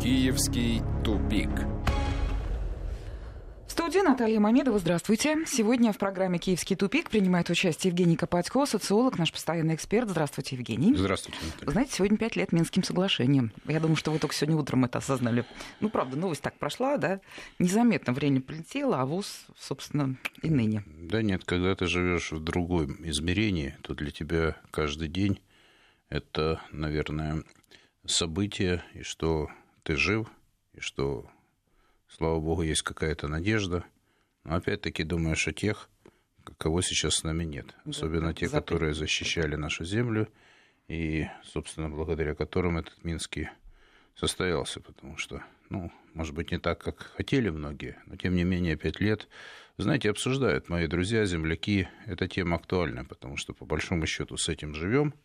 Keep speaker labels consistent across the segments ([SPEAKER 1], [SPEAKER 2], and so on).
[SPEAKER 1] Киевский тупик.
[SPEAKER 2] В студии Наталья Мамедова. Здравствуйте. Сегодня в программе «Киевский тупик» принимает участие Евгений Копатько, социолог, наш постоянный эксперт. Здравствуйте, Евгений.
[SPEAKER 3] Здравствуйте, Наталья.
[SPEAKER 2] Знаете, сегодня пять лет Минским соглашением. Я думаю, что вы только сегодня утром это осознали. Ну, правда, новость так прошла, да? Незаметно время прилетело, а ВУЗ, собственно, и ныне.
[SPEAKER 3] Да нет, когда ты живешь в другом измерении, то для тебя каждый день это, наверное, событие, и что ты жив, и что Слава богу, есть какая-то надежда. Но опять-таки думаешь о тех, кого сейчас с нами нет. Особенно те, которые защищали нашу землю и, собственно, благодаря которым этот Минский состоялся. Потому что, ну, может быть, не так, как хотели многие, но тем не менее пять лет, знаете, обсуждают мои друзья, земляки, эта тема актуальна, потому что по большому счету с этим живем –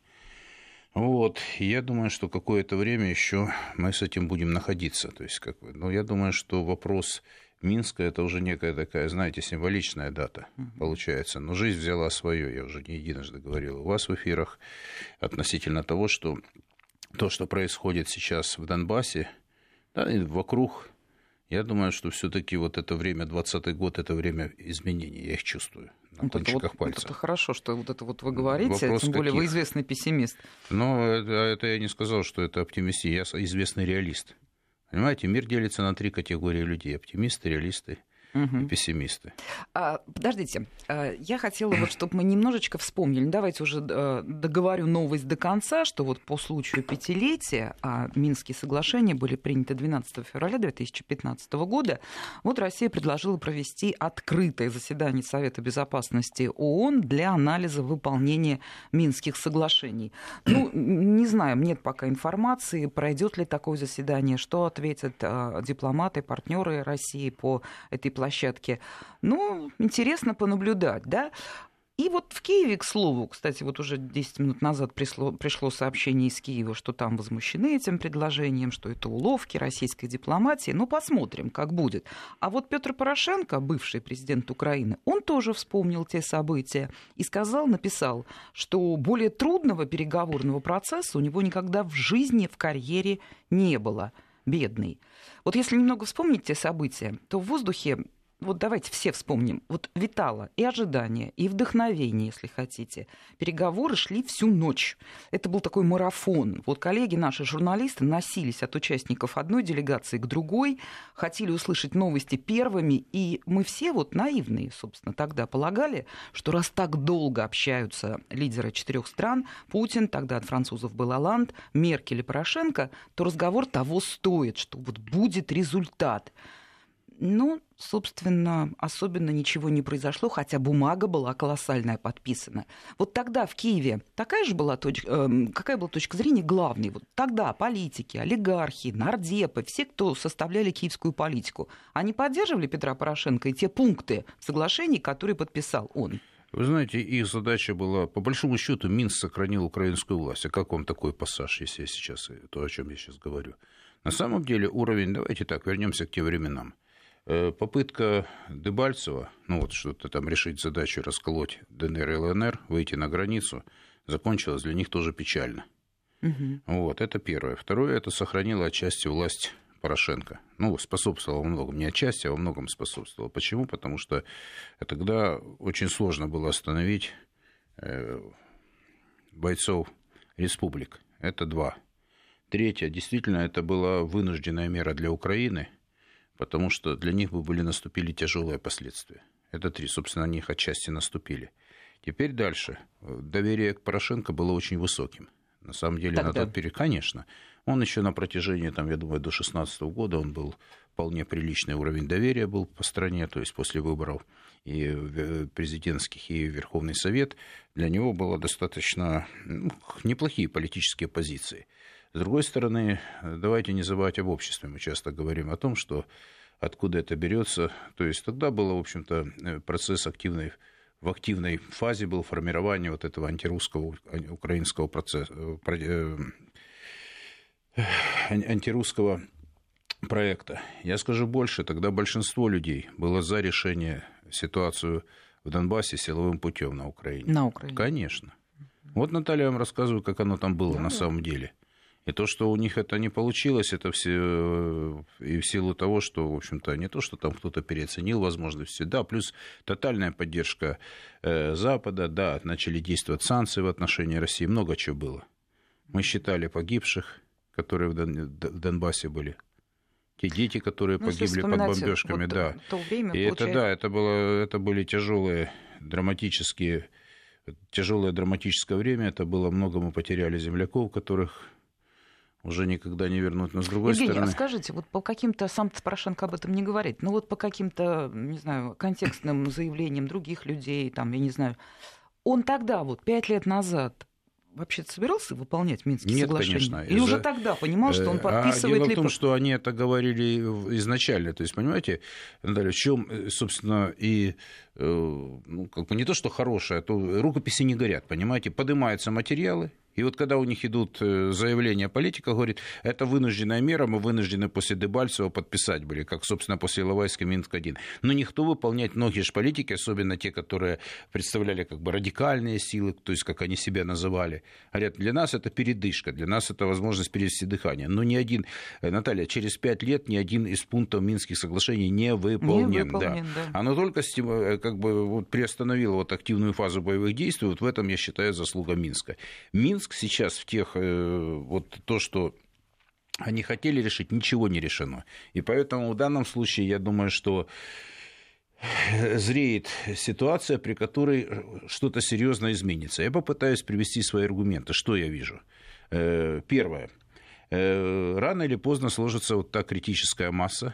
[SPEAKER 3] вот, я думаю, что какое-то время еще мы с этим будем находиться. То есть, как бы, но я думаю, что вопрос Минска это уже некая такая, знаете, символичная дата получается. Но жизнь взяла свое, я уже не единожды говорил у вас в эфирах относительно того, что то, что происходит сейчас в Донбассе, да, и вокруг я думаю, что все-таки вот это время, 20-й год, это время изменений, я их чувствую на вот кончиках
[SPEAKER 2] это вот,
[SPEAKER 3] пальцев.
[SPEAKER 2] Это хорошо, что вот это вот вы говорите,
[SPEAKER 3] Вопрос
[SPEAKER 2] тем более
[SPEAKER 3] каких?
[SPEAKER 2] вы известный пессимист.
[SPEAKER 3] Но это, это я не сказал, что это оптимист, я известный реалист. Понимаете, мир делится на три категории людей. Оптимисты, реалисты угу. и пессимисты.
[SPEAKER 2] А, подождите, а, я хотела, вот, чтобы мы немножечко вспомнили, давайте уже а, договорю новость до конца, что вот по случаю пятилетия, а Минские соглашения были приняты 12 февраля 2015 года, вот Россия предложила провести открытое заседание Совета Безопасности ООН для анализа выполнения Минских соглашений. Ну, не знаю, нет пока информации, пройдет ли такое заседание, что ответят а, дипломаты, партнеры России по этой площадке площадке. Ну, интересно понаблюдать, да. И вот в Киеве, к слову, кстати, вот уже 10 минут назад пришло, пришло сообщение из Киева, что там возмущены этим предложением, что это уловки российской дипломатии. Ну, посмотрим, как будет. А вот Петр Порошенко, бывший президент Украины, он тоже вспомнил те события и сказал, написал, что более трудного переговорного процесса у него никогда в жизни, в карьере не было. Бедный. Вот если немного вспомнить те события, то в воздухе вот давайте все вспомним, вот витало и ожидание, и вдохновение, если хотите. Переговоры шли всю ночь. Это был такой марафон. Вот коллеги наши, журналисты, носились от участников одной делегации к другой, хотели услышать новости первыми, и мы все вот наивные, собственно, тогда полагали, что раз так долго общаются лидеры четырех стран, Путин, тогда от французов был Оланд, Меркель и Порошенко, то разговор того стоит, что вот будет результат. Ну, собственно, особенно ничего не произошло, хотя бумага была колоссальная подписана. Вот тогда в Киеве такая же была точка, э, какая была точка зрения главной? Вот тогда политики, олигархи, нардепы, все, кто составляли киевскую политику, они поддерживали Петра Порошенко и те пункты соглашений, которые подписал он?
[SPEAKER 3] Вы знаете, их задача была, по большому счету, Минск сохранил украинскую власть. А как вам такой пассаж, если я сейчас, то, о чем я сейчас говорю? На самом деле уровень, давайте так, вернемся к тем временам. Э, попытка Дебальцева, ну вот что-то там решить задачу, расколоть ДНР и ЛНР, выйти на границу, закончилась для них тоже печально. Угу. Вот, это первое. Второе, это сохранило отчасти власть Порошенко. Ну, способствовало во многом, не отчасти, а во многом способствовало. Почему? Потому что тогда очень сложно было остановить э, бойцов республик. Это два. Третье, действительно, это была вынужденная мера для Украины – потому что для них бы были наступили тяжелые последствия. Это три, собственно, на них отчасти наступили. Теперь дальше. Доверие к Порошенко было очень высоким. На самом деле, Тогда. на тот период, конечно. Он еще на протяжении, там, я думаю, до 2016 года он был вполне приличный уровень доверия был по стране, то есть после выборов и президентских, и Верховный Совет, для него было достаточно ну, неплохие политические позиции. С другой стороны, давайте не забывать об обществе. Мы часто говорим о том, что откуда это берется. То есть тогда был, в общем-то, э, процесс активной в активной фазе был формирование вот этого антирусского украинского процесса, э, э, антирусского проекта. Я скажу больше, тогда большинство людей было за решение ситуацию в Донбассе силовым путем на Украине.
[SPEAKER 2] На Украине.
[SPEAKER 3] Конечно. Вот Наталья вам рассказываю, как оно там было да. на самом деле. И то, что у них это не получилось, это все э, и в силу того, что, в общем-то, не то, что там кто-то переоценил возможности, да, плюс тотальная поддержка э, Запада, да, начали действовать санкции в отношении России, много чего было. Мы считали погибших, которые в, Дон, в Донбассе были. Те дети, которые ну, погибли под бомбежками, вот да.
[SPEAKER 2] То время,
[SPEAKER 3] и получается... это, да, это, было, это были тяжелые драматические тяжелое драматическое время. Это было много мы потеряли земляков, которых уже никогда не вернуть. Но с другой
[SPEAKER 2] Евгений,
[SPEAKER 3] стороны...
[SPEAKER 2] а скажите, вот по каким-то, сам Порошенко об этом не говорит, но вот по каким-то, не знаю, контекстным заявлениям других людей, там, я не знаю, он тогда, вот пять лет назад, вообще собирался выполнять Минские
[SPEAKER 3] Нет,
[SPEAKER 2] соглашения?
[SPEAKER 3] конечно.
[SPEAKER 2] Или уже тогда понимал, что он подписывает...
[SPEAKER 3] А дело в том, что они это говорили изначально. То есть, понимаете, Наталья, в чем, э, собственно, и э, ну, как бы не то, что хорошее, а то рукописи не горят, понимаете? Поднимаются материалы, и вот когда у них идут э, заявления политика, говорит, это вынужденная мера, мы вынуждены после Дебальцева подписать были, как, собственно, после Иловайска Минск-1. Но никто выполнять многие же политики, особенно те, которые представляли как бы радикальные силы, то есть как они себя называли, говорят, для нас это передышка, для нас это возможность перевести дыхание. Но ни один, э, Наталья, через пять лет ни один из пунктов Минских соглашений не выполнен. Не выполнен да. Да. Оно только э, как бы вот приостановило вот активную фазу боевых действий, вот в этом, я считаю, заслуга Минска. Минск Минск сейчас в тех, э, вот то, что они хотели решить, ничего не решено. И поэтому в данном случае я думаю, что зреет ситуация, при которой что-то серьезно изменится. Я попытаюсь привести свои аргументы. Что я вижу? Э, первое. Э, рано или поздно сложится вот та критическая масса,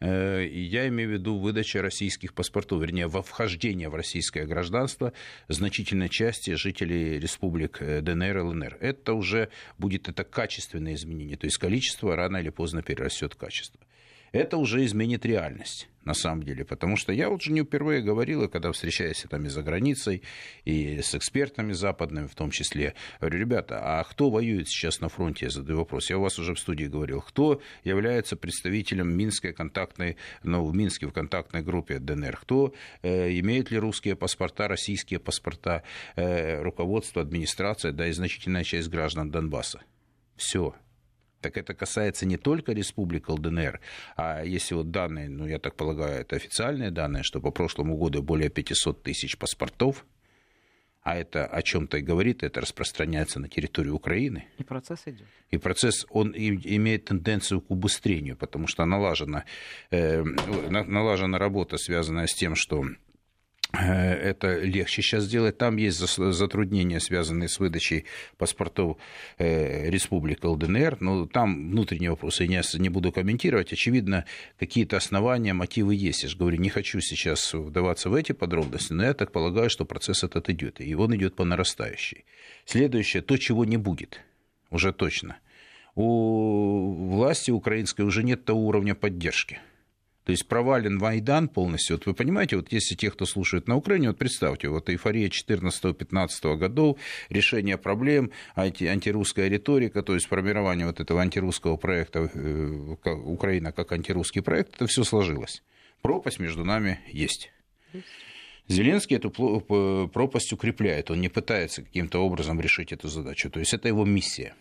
[SPEAKER 3] Э, я имею в виду выдача российских паспортов, вернее, во вхождение в российское гражданство значительной части жителей республик э, ДНР и ЛНР. Это уже будет это качественное изменение, то есть количество рано или поздно перерастет качество это уже изменит реальность на самом деле. Потому что я вот уже не впервые говорил, и когда встречаюсь там и за границей, и с экспертами западными в том числе, говорю, ребята, а кто воюет сейчас на фронте? Я задаю вопрос. Я у вас уже в студии говорил. Кто является представителем Минской контактной, ну, в Минске в контактной группе ДНР? Кто э, имеет ли русские паспорта, российские паспорта, э, руководство, администрация, да и значительная часть граждан Донбасса? Все, так это касается не только республик ЛДНР, а если вот данные, ну, я так полагаю, это официальные данные, что по прошлому году более 500 тысяч паспортов, а это о чем-то и говорит, это распространяется на территорию Украины.
[SPEAKER 2] И процесс идет.
[SPEAKER 3] И процесс, он имеет тенденцию к убыстрению, потому что налажена, э, налажена работа, связанная с тем, что это легче сейчас сделать. Там есть затруднения, связанные с выдачей паспортов э, республик ЛДНР, но там внутренние вопросы я не буду комментировать. Очевидно, какие-то основания, мотивы есть. Я же говорю, не хочу сейчас вдаваться в эти подробности, но я так полагаю, что процесс этот идет, и он идет по нарастающей. Следующее, то, чего не будет, уже точно. У власти украинской уже нет того уровня поддержки – то есть провален Майдан полностью. Вот вы понимаете, вот если те, кто слушает на Украине, вот представьте, вот эйфория 14-15 годов, решение проблем, анти, антирусская риторика, то есть формирование вот этого антирусского проекта, э, Украина как антирусский проект, это все сложилось. Пропасть между нами есть. Зеленский эту пропасть укрепляет, он не пытается каким-то образом решить эту задачу. То есть это его миссия.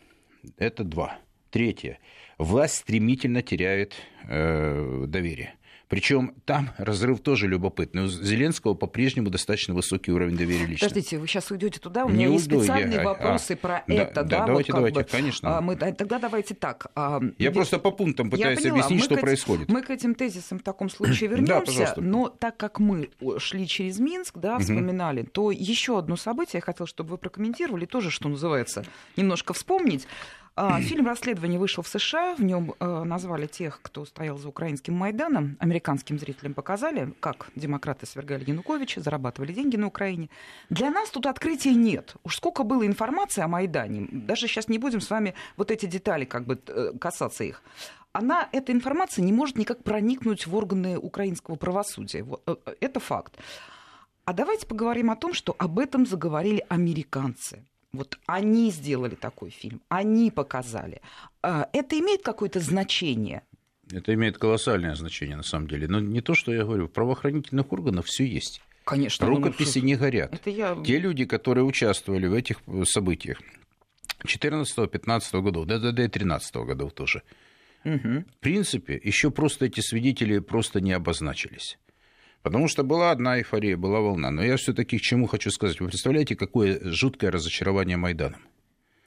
[SPEAKER 3] Это два. Третье. Власть стремительно теряет э, доверие. Причем там разрыв тоже любопытный. У Зеленского по-прежнему достаточно высокий уровень доверия лично.
[SPEAKER 2] Подождите, вы сейчас уйдете туда, у меня не есть уйду, специальные я... вопросы а, про
[SPEAKER 3] да,
[SPEAKER 2] это.
[SPEAKER 3] Да, да давайте, вот давайте, бы, конечно.
[SPEAKER 2] А, мы, тогда давайте так.
[SPEAKER 3] А, я ведь... просто по пунктам пытаюсь поняла, объяснить, что
[SPEAKER 2] к,
[SPEAKER 3] происходит.
[SPEAKER 2] Мы к этим тезисам в таком случае вернемся, но так как мы шли через Минск, да, вспоминали, то еще одно событие я хотела, чтобы вы прокомментировали, тоже, что называется, немножко вспомнить. А, фильм расследование вышел в США, в нем э, назвали тех, кто стоял за украинским Майданом, американским зрителям показали, как демократы свергали Януковича, зарабатывали деньги на Украине. Для нас тут открытия нет. Уж сколько было информации о Майдане, даже сейчас не будем с вами вот эти детали как бы э, касаться их она, эта информация не может никак проникнуть в органы украинского правосудия. Э, это факт. А давайте поговорим о том, что об этом заговорили американцы. Вот они сделали такой фильм, они показали. А, это имеет какое-то значение?
[SPEAKER 3] Это имеет колоссальное значение, на самом деле. Но не то, что я говорю, в правоохранительных органах все есть.
[SPEAKER 2] Конечно.
[SPEAKER 3] Рукописи ну, не горят. Это я... Те люди, которые участвовали в этих событиях, 14-15 годов, да, да, да, и 13 годов тоже. Угу. В принципе, еще просто эти свидетели просто не обозначились. Потому что была одна эйфория, была волна. Но я все-таки к чему хочу сказать. Вы представляете, какое жуткое разочарование Майданом?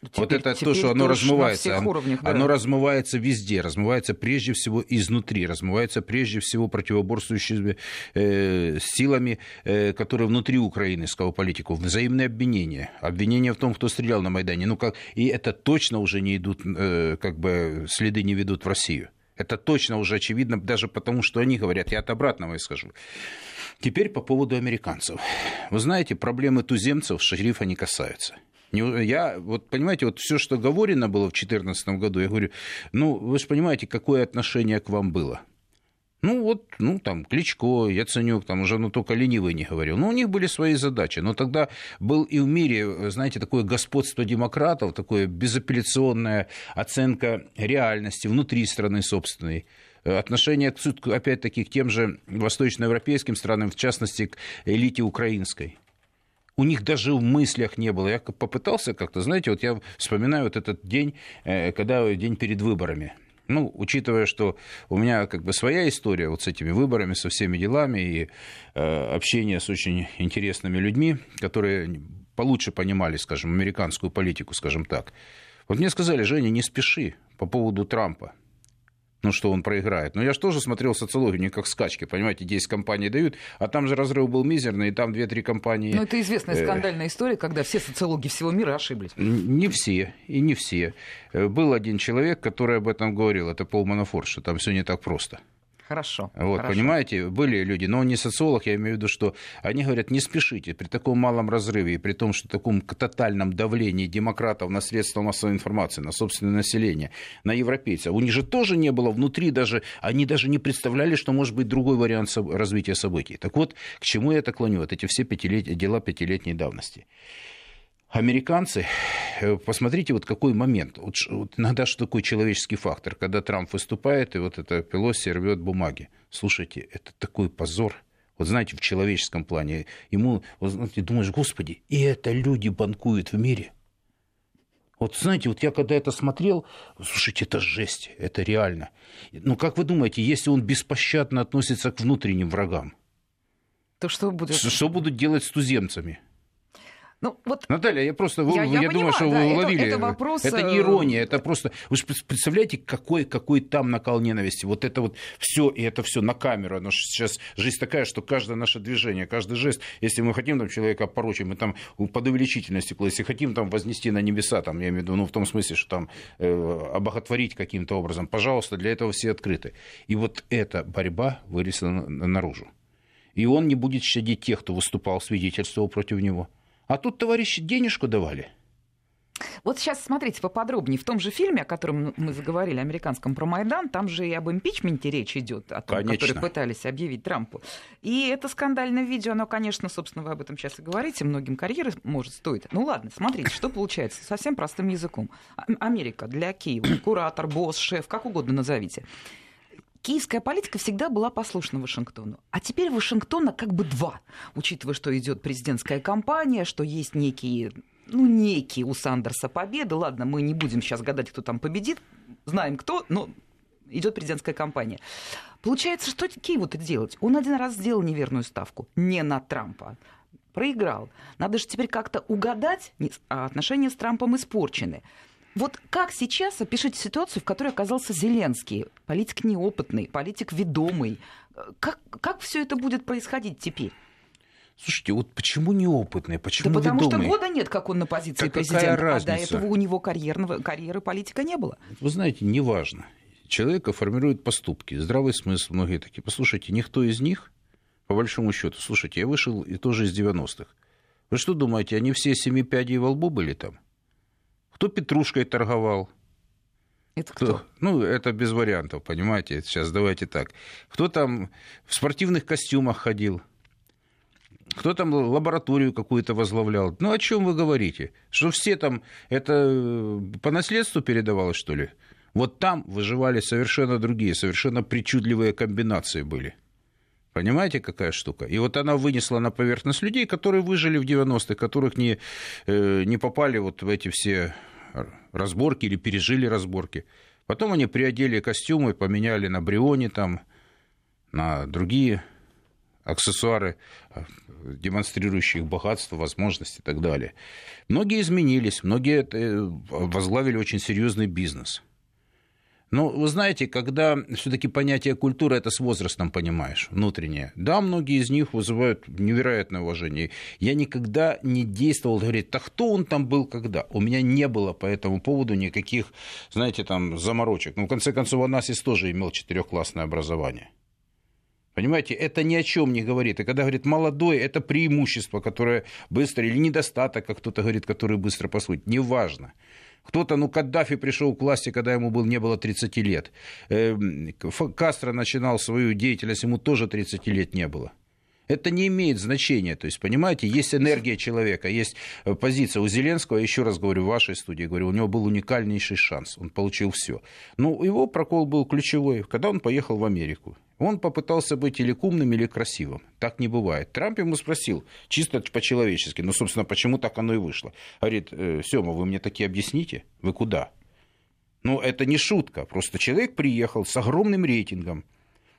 [SPEAKER 3] Теперь, вот это то, что оно размывается. Уровнях, да. Оно размывается везде, размывается прежде всего изнутри, размывается прежде всего противоборствующими э, силами, э, которые внутри Украины, сказал политику, взаимные обвинения. Обвинения в том, кто стрелял на Майдане. Ну, как, и это точно уже не идут, э, как бы следы не ведут в Россию. Это точно уже очевидно, даже потому, что они говорят, я от обратного и скажу. Теперь по поводу американцев. Вы знаете, проблемы туземцев шерифа не касаются. Я, вот понимаете, вот все, что говорено было в 2014 году, я говорю, ну, вы же понимаете, какое отношение к вам было. Ну, вот, ну, там, Кличко, Яценюк, там уже, ну, только ленивый не говорил. Но у них были свои задачи. Но тогда был и в мире, знаете, такое господство демократов, такое безапелляционная оценка реальности внутри страны собственной отношение, опять-таки, к тем же восточноевропейским странам, в частности, к элите украинской у них даже в мыслях не было. Я попытался как-то, знаете, вот я вспоминаю вот этот день, э, когда день перед выборами. Ну, учитывая, что у меня как бы своя история вот с этими выборами, со всеми делами и э, общение с очень интересными людьми, которые получше понимали, скажем, американскую политику, скажем так. Вот мне сказали, Женя, не спеши по поводу Трампа ну, что он проиграет. Но я же тоже смотрел социологию, не как скачки, понимаете, 10 компаний дают, а там же разрыв был мизерный, и там 2-3 компании...
[SPEAKER 2] Ну, это известная э, скандальная история, когда все социологи всего мира ошиблись.
[SPEAKER 3] Не все, и не все. Э, был один человек, который об этом говорил, это Пол Манафорт, что там все не так просто.
[SPEAKER 2] Хорошо.
[SPEAKER 3] Вот,
[SPEAKER 2] хорошо.
[SPEAKER 3] понимаете, были люди, но он не социолог, я имею в виду, что они говорят, не спешите, при таком малом разрыве и при том, что таком тотальном давлении демократов на средства массовой информации, на собственное население, на европейцев, у них же тоже не было внутри даже, они даже не представляли, что может быть другой вариант развития событий. Так вот, к чему я это клоню? Вот эти все пятилет... дела пятилетней давности американцы, э, посмотрите, вот какой момент. Вот, вот иногда что такое человеческий фактор, когда Трамп выступает, и вот это Пелоси рвет бумаги. Слушайте, это такой позор. Вот знаете, в человеческом плане. Ему, вот, знаете, думаешь, господи, и это люди банкуют в мире. Вот знаете, вот я когда это смотрел, слушайте, это жесть, это реально. Ну как вы думаете, если он беспощадно относится к внутренним врагам,
[SPEAKER 2] то что будет?
[SPEAKER 3] Что будут делать с туземцами?
[SPEAKER 2] Ну, вот...
[SPEAKER 3] Наталья, я просто я, я, я думаю, что да, вы уловили. Это, это, вопрос... это не э, ирония, это просто... Вы же представляете, какой, какой там накал ненависти. Вот это вот все, и это все на камеру. Оно сейчас жизнь такая, что каждое наше движение, каждый жест, если мы хотим там человека порочить, мы там под увеличительное стекло, если хотим там вознести на небеса, там, я имею в виду, ну, в том смысле, что там э, обоготворить каким-то образом, пожалуйста, для этого все открыты. И вот эта борьба вылезла наружу. И он не будет щадить тех, кто выступал, свидетельствовал против него. А тут товарищи денежку давали.
[SPEAKER 2] Вот сейчас смотрите поподробнее. В том же фильме, о котором мы заговорили, американском про Майдан, там же и об импичменте речь идет, о том, конечно. который пытались объявить Трампу. И это скандальное видео, оно, конечно, собственно, вы об этом сейчас и говорите, многим карьеры может стоить. Ну ладно, смотрите, что получается, совсем простым языком. Америка для Киева, куратор, босс, шеф, как угодно назовите киевская политика всегда была послушна Вашингтону. А теперь Вашингтона как бы два, учитывая, что идет президентская кампания, что есть некие ну, некие у Сандерса победы. Ладно, мы не будем сейчас гадать, кто там победит. Знаем кто, но идет президентская кампания. Получается, что Киеву-то делать? Он один раз сделал неверную ставку. Не на Трампа. Проиграл. Надо же теперь как-то угадать, а отношения с Трампом испорчены. Вот как сейчас опишите ситуацию, в которой оказался Зеленский, политик неопытный, политик ведомый? Как, как все это будет происходить теперь?
[SPEAKER 3] Слушайте, вот почему неопытный, почему
[SPEAKER 2] Да потому
[SPEAKER 3] ведомый?
[SPEAKER 2] что года нет, как он на позиции так президента, разница? а до этого у него карьерного, карьеры политика не было.
[SPEAKER 3] Вы знаете, неважно. Человека формируют поступки, здравый смысл, многие такие. Послушайте, никто из них, по большому счету, слушайте, я вышел и тоже из 90-х. Вы что думаете, они все семи пядей во лбу были там? Кто петрушкой торговал?
[SPEAKER 2] Это кто? кто?
[SPEAKER 3] Ну, это без вариантов, понимаете? Сейчас давайте так. Кто там в спортивных костюмах ходил? Кто там лабораторию какую-то возглавлял? Ну, о чем вы говорите? Что все там, это э, по наследству передавалось, что ли? Вот там выживали совершенно другие, совершенно причудливые комбинации были. Понимаете, какая штука? И вот она вынесла на поверхность людей, которые выжили в 90-х, которых не, э, не попали вот в эти все разборки или пережили разборки. Потом они приодели костюмы, поменяли на брионе, там, на другие аксессуары, демонстрирующие их богатство, возможности и так далее. Многие изменились, многие возглавили очень серьезный бизнес – но вы знаете, когда все-таки понятие культуры это с возрастом понимаешь, внутреннее. Да, многие из них вызывают невероятное уважение. Я никогда не действовал, говорит, так кто он там был когда? У меня не было по этому поводу никаких, знаете, там заморочек. Ну, в конце концов, Анасис тоже имел четырехклассное образование. Понимаете, это ни о чем не говорит. И когда говорит молодой, это преимущество, которое быстро, или недостаток, как кто-то говорит, который быстро посудит. Неважно. Кто-то, ну, Каддафи пришел к власти, когда ему был, не было 30 лет. Эм, Кастро начинал свою деятельность, ему тоже 30 лет не было. Это не имеет значения. То есть, понимаете, есть энергия человека, есть э, позиция. У Зеленского, еще раз говорю, в вашей студии, говорю, у него был уникальнейший шанс. Он получил все. Но его прокол был ключевой, когда он поехал в Америку. Он попытался быть или умным, или красивым. Так не бывает. Трамп ему спросил, чисто по-человечески, ну, собственно, почему так оно и вышло. Говорит, «Э, Сема, вы мне такие объясните? Вы куда? Ну, это не шутка. Просто человек приехал с огромным рейтингом,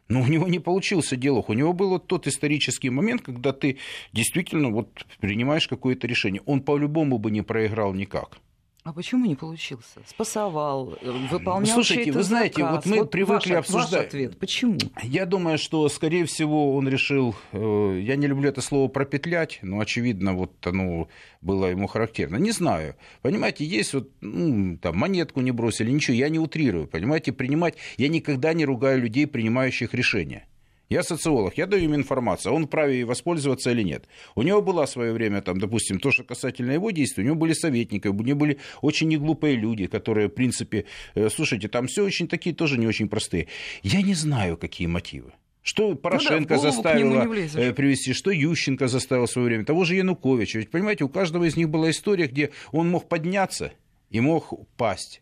[SPEAKER 3] но у него не получился диалог. У него был вот тот исторический момент, когда ты действительно вот принимаешь какое-то решение. Он по-любому бы не проиграл никак.
[SPEAKER 2] А почему не получился? Спасовал, э, выполнял
[SPEAKER 3] Слушайте, вы знаете,
[SPEAKER 2] заказ.
[SPEAKER 3] вот мы вот привыкли ваш, обсуждать.
[SPEAKER 2] Ваш ответ. Почему?
[SPEAKER 3] Я думаю, что, скорее всего, он решил, э, я не люблю это слово пропетлять, но, очевидно, вот оно было ему характерно. Не знаю. Понимаете, есть вот, ну, там, монетку не бросили, ничего, я не утрирую. Понимаете, принимать, я никогда не ругаю людей, принимающих решения. Я социолог, я даю им информацию, а он вправе ей воспользоваться или нет. У него было свое время, там, допустим, то, что касательно его действий, у него были советники, у него были очень неглупые люди, которые, в принципе, э, слушайте, там все очень такие тоже не очень простые. Я не знаю, какие мотивы. Что Порошенко ну да, заставила э, привести, что Ющенко заставил в свое время, того же Януковича. Ведь, понимаете, у каждого из них была история, где он мог подняться и мог пасть.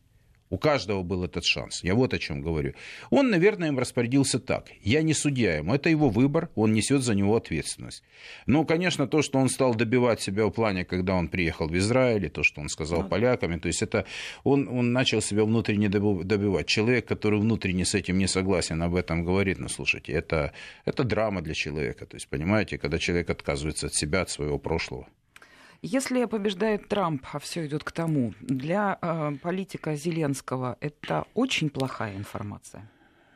[SPEAKER 3] У каждого был этот шанс. Я вот о чем говорю. Он, наверное, им распорядился так. Я не судья ему. Это его выбор. Он несет за него ответственность. Но, конечно, то, что он стал добивать себя в плане, когда он приехал в Израиль, то, что он сказал ну, полякам, то есть это он, он начал себя внутренне добивать. Человек, который внутренне с этим не согласен, об этом говорит. Ну, слушайте, это, это драма для человека. То есть, понимаете, когда человек отказывается от себя, от своего прошлого.
[SPEAKER 2] Если побеждает Трамп, а все идет к тому, для э, политика Зеленского это очень плохая информация.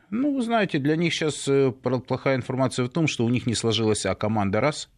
[SPEAKER 3] Ну, знаете, для них сейчас э, плохая информация в том, что у них не сложилась а команда раз.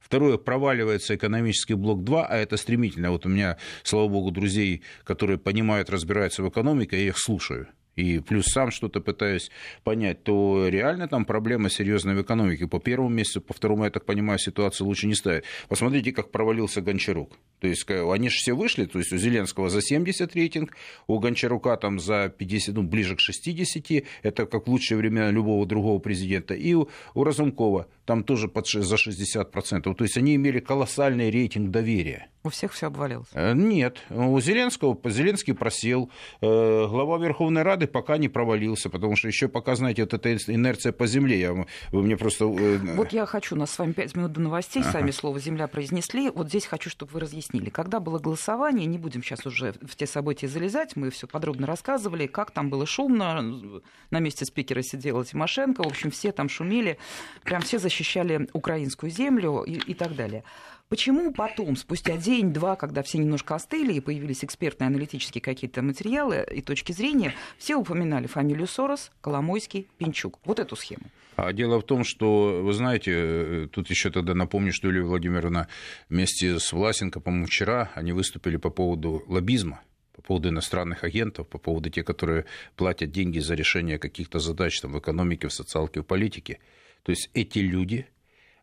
[SPEAKER 3] Второе, проваливается экономический блок 2, а это стремительно. Вот у меня, слава богу, друзей, которые понимают, разбираются в экономике, я их слушаю и плюс сам что-то пытаюсь понять, то реально там проблема серьезная в экономике. По первому месяцу, по второму, я так понимаю, ситуацию лучше не ставить. Посмотрите, как провалился Гончарук. То есть они же все вышли, то есть у Зеленского за 70 рейтинг, у Гончарука там за 50, ну, ближе к 60, это как лучшие времена любого другого президента, и у, у Разумкова там тоже под, за 60%. То есть они имели колоссальный рейтинг доверия.
[SPEAKER 2] У всех все обвалилось?
[SPEAKER 3] Э, нет. У Зеленского, Зеленский просел. Э, глава Верховной Рады пока не провалился, потому что еще пока, знаете, вот эта инерция по земле. Я, вы мне просто... Э,
[SPEAKER 2] вот я хочу, у нас с вами 5 минут до новостей, ага. сами слово «земля» произнесли. Вот здесь хочу, чтобы вы разъяснили. Когда было голосование, не будем сейчас уже в те события залезать, мы все подробно рассказывали, как там было шумно, на месте спикера сидела Тимошенко, в общем, все там шумели, прям все защищали украинскую землю и, и так далее. Почему потом, спустя день-два, когда все немножко остыли и появились экспертные аналитические какие-то материалы и точки зрения, все упоминали фамилию Сорос, Коломойский, Пинчук. Вот эту схему.
[SPEAKER 3] А дело в том, что, вы знаете, э, тут еще тогда напомню, что Юлия Владимировна вместе с Власенко, по-моему, вчера они выступили по поводу лоббизма по поводу иностранных агентов, по поводу тех, которые платят деньги за решение каких-то задач там, в экономике, в социалке, в политике. То есть эти люди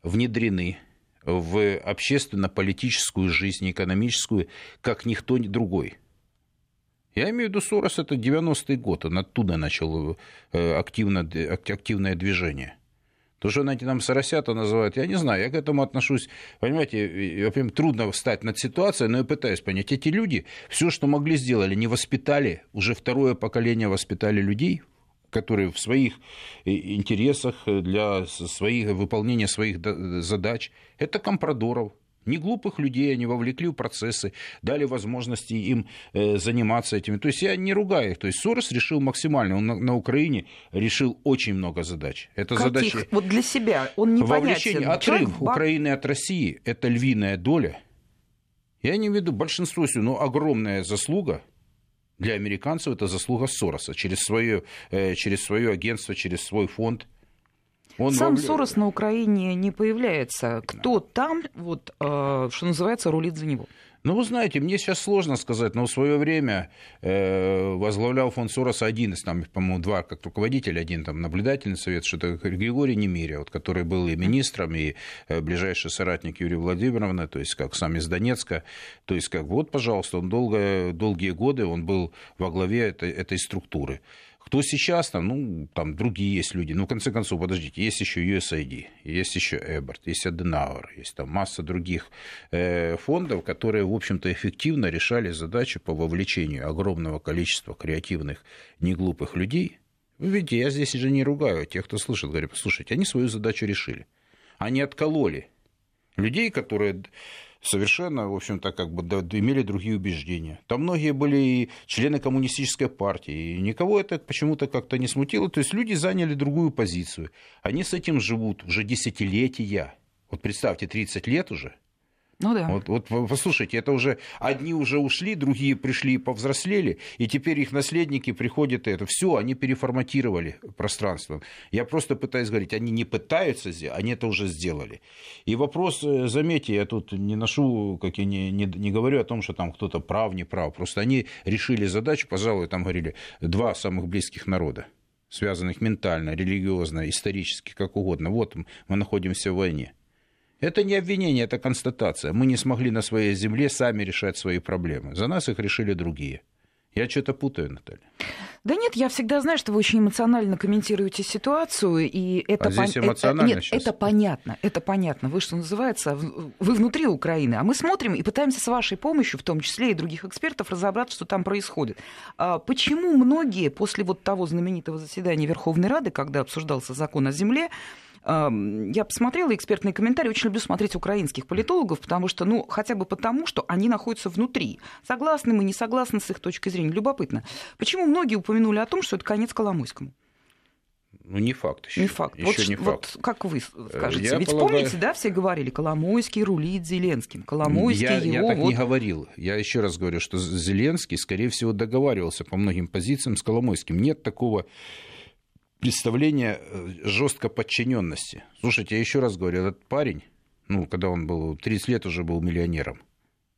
[SPEAKER 3] внедрены в общественно-политическую жизнь, экономическую, как никто другой. Я имею в виду Сорос, это 90-й год, он оттуда начал э, активно, активное движение. То, что они там Соросята называют, я не знаю, я к этому отношусь, понимаете, во трудно встать над ситуацией, но я пытаюсь понять. Эти люди все, что могли, сделали, не воспитали, уже второе поколение воспитали людей, которые в своих э, интересах, э, для своих, выполнения своих задач. Это Компрадоров, Не глупых людей они вовлекли в процессы, дали возможности им э, заниматься этими. То есть я не ругаю их. То есть Сорос решил максимально. Он на, на Украине решил очень много задач.
[SPEAKER 2] Это Каких? задачи... Вот для себя он не
[SPEAKER 3] Вовлечение, отрыв Человек... Украины от России – это львиная доля. Я не веду большинство, но огромная заслуга для американцев – это заслуга Сороса через свое, э, через свое агентство, через свой фонд –
[SPEAKER 2] он Сам вовлек... Сорос на Украине не появляется. Кто да. там, вот, э, что называется, рулит за него?
[SPEAKER 3] Ну, вы знаете, мне сейчас сложно сказать, но в свое время э, возглавлял фонд Сороса один из, там, по-моему, два как руководитель, один там наблюдательный совет, что-то Григорий Немиря, вот, который был и министром, и э, ближайший соратник Юрия Владимировна, то есть как сам из Донецка. То есть как вот, пожалуйста, он долго, долгие годы он был во главе этой, этой структуры. Кто сейчас там, ну, там другие есть люди. Ну, в конце концов, подождите, есть еще USAID, есть еще Эберт, есть Аденауэр, есть там масса других э, фондов, которые, в общем-то, эффективно решали задачи по вовлечению огромного количества креативных, неглупых людей. Вы видите, я здесь же не ругаю тех, кто слышит, говорю, послушайте, они свою задачу решили. Они откололи людей, которые совершенно, в общем-то, как бы имели другие убеждения. Там многие были и члены коммунистической партии, и никого это почему-то как-то не смутило. То есть люди заняли другую позицию. Они с этим живут уже десятилетия. Вот представьте, 30 лет уже –
[SPEAKER 2] ну да.
[SPEAKER 3] Вот, вот послушайте, это уже одни уже ушли, другие пришли и повзрослели, и теперь их наследники приходят и это. Все, они переформатировали пространство. Я просто пытаюсь говорить, они не пытаются, они это уже сделали. И вопрос, э, заметьте, я тут не ношу, как я не, не, не говорю о том, что там кто-то прав, не прав. Просто они решили задачу, пожалуй, там говорили, два самых близких народа связанных ментально, религиозно, исторически, как угодно. Вот мы находимся в войне. Это не обвинение, это констатация. Мы не смогли на своей земле сами решать свои проблемы. За нас их решили другие. Я что-то путаю, Наталья.
[SPEAKER 2] Да нет, я всегда знаю, что вы очень эмоционально комментируете ситуацию, и это,
[SPEAKER 3] а здесь эмоционально
[SPEAKER 2] это, нет, сейчас. это понятно, это понятно. Вы что называется, вы внутри Украины, а мы смотрим и пытаемся с вашей помощью, в том числе и других экспертов, разобраться, что там происходит. А почему многие после вот того знаменитого заседания Верховной Рады, когда обсуждался закон о земле, я посмотрела экспертные комментарии, очень люблю смотреть украинских политологов, потому что, ну, хотя бы потому, что они находятся внутри. Согласны мы, не согласны с их точки зрения. Любопытно. Почему многие упомянули о том, что это конец Коломойскому?
[SPEAKER 3] Ну, не факт еще.
[SPEAKER 2] Не факт.
[SPEAKER 3] Еще
[SPEAKER 2] вот,
[SPEAKER 3] не
[SPEAKER 2] факт. Вот как вы скажете? Я Ведь полагаю... помните, да, все говорили, Коломойский рулит Зеленским. Коломойский
[SPEAKER 3] я,
[SPEAKER 2] его...
[SPEAKER 3] Я так
[SPEAKER 2] вот...
[SPEAKER 3] не говорил. Я еще раз говорю, что Зеленский, скорее всего, договаривался по многим позициям с Коломойским. Нет такого представление э, жестко подчиненности. Слушайте, я еще раз говорю, этот парень, ну, когда он был 30 лет уже был миллионером,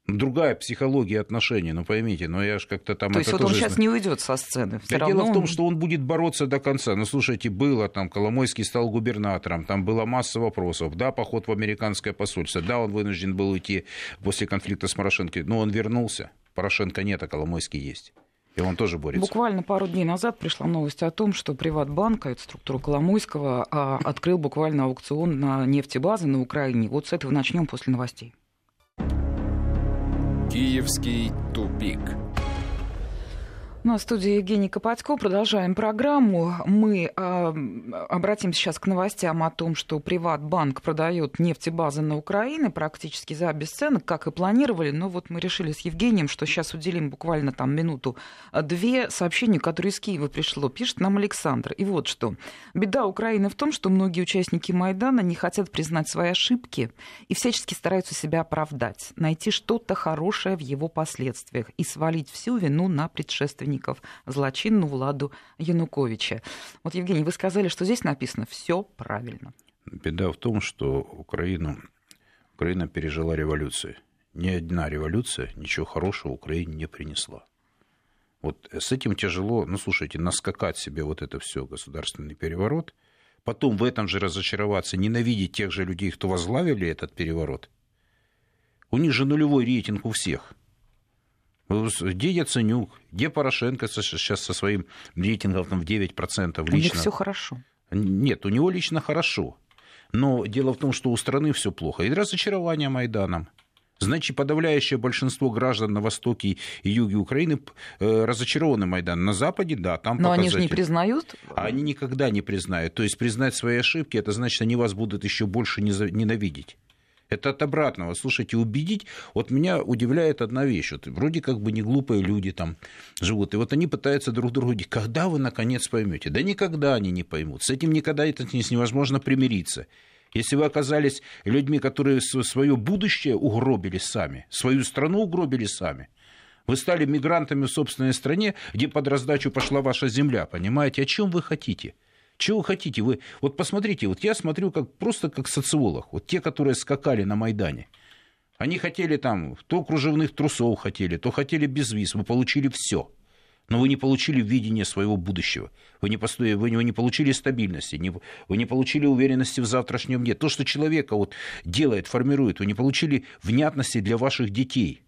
[SPEAKER 3] другая психология отношений, ну поймите, но я же как-то там...
[SPEAKER 2] То есть вот он сейчас не уйдет со сцены.
[SPEAKER 3] Да равно... Дело в том, что он будет бороться до конца. Ну слушайте, было там, Коломойский стал губернатором, там была масса вопросов. Да, поход в американское посольство, да, он вынужден был уйти после конфликта с Порошенко, но он вернулся. Порошенко нет, а Коломойский есть. И он тоже борется.
[SPEAKER 2] Буквально пару дней назад пришла новость о том, что Приватбанк, это структура Коломойского, а, открыл буквально аукцион на нефтебазы на Украине. Вот с этого начнем после новостей.
[SPEAKER 1] Киевский тупик.
[SPEAKER 2] На студии Евгений Копатько. Продолжаем программу. Мы э, обратимся сейчас к новостям о том, что Приватбанк продает нефтебазы на Украине практически за бесценок, как и планировали. Но вот мы решили с Евгением, что сейчас уделим буквально там минуту-две сообщения, которые из Киева пришло. Пишет нам Александр. И вот что. Беда Украины в том, что многие участники Майдана не хотят признать свои ошибки и всячески стараются себя оправдать, найти что-то хорошее в его последствиях и свалить всю вину на предшественников соратников злочинную Владу Януковича. Вот, Евгений, вы сказали, что здесь написано все правильно.
[SPEAKER 3] Беда в том, что Украину, Украина пережила революцию. Ни одна революция ничего хорошего Украине не принесла. Вот с этим тяжело, ну, слушайте, наскакать себе вот это все, государственный переворот, потом в этом же разочароваться, ненавидеть тех же людей, кто возглавили этот переворот. У них же нулевой рейтинг у всех – где Яценюк, где Порошенко сейчас со своим рейтингом там, в 9% лично? У них
[SPEAKER 2] все хорошо.
[SPEAKER 3] Нет, у него лично хорошо. Но дело в том, что у страны все плохо. И разочарование Майданом. Значит, подавляющее большинство граждан на востоке и юге Украины э, разочарованы Майданом. На Западе, да, там
[SPEAKER 2] Но они же не признают?
[SPEAKER 3] Они никогда не признают. То есть признать свои ошибки, это значит, они вас будут еще больше ненавидеть. Это от обратного. Слушайте, убедить... Вот меня удивляет одна вещь. Вот вроде как бы не глупые люди там живут. И вот они пытаются друг другу... Когда вы, наконец, поймете? Да никогда они не поймут. С этим никогда это невозможно примириться. Если вы оказались людьми, которые свое будущее угробили сами, свою страну угробили сами, вы стали мигрантами в собственной стране, где под раздачу пошла ваша земля, понимаете? О чем вы хотите? Чего вы хотите? Вы... Вот посмотрите, вот я смотрю как, просто как социолог. Вот те, которые скакали на Майдане. Они хотели там, то кружевных трусов хотели, то хотели без виз. Вы получили все. Но вы не получили видение своего будущего. Вы не, постоя... вы не получили стабильности, не... вы не получили уверенности в завтрашнем дне. То, что человека вот делает, формирует, вы не получили внятности для ваших детей.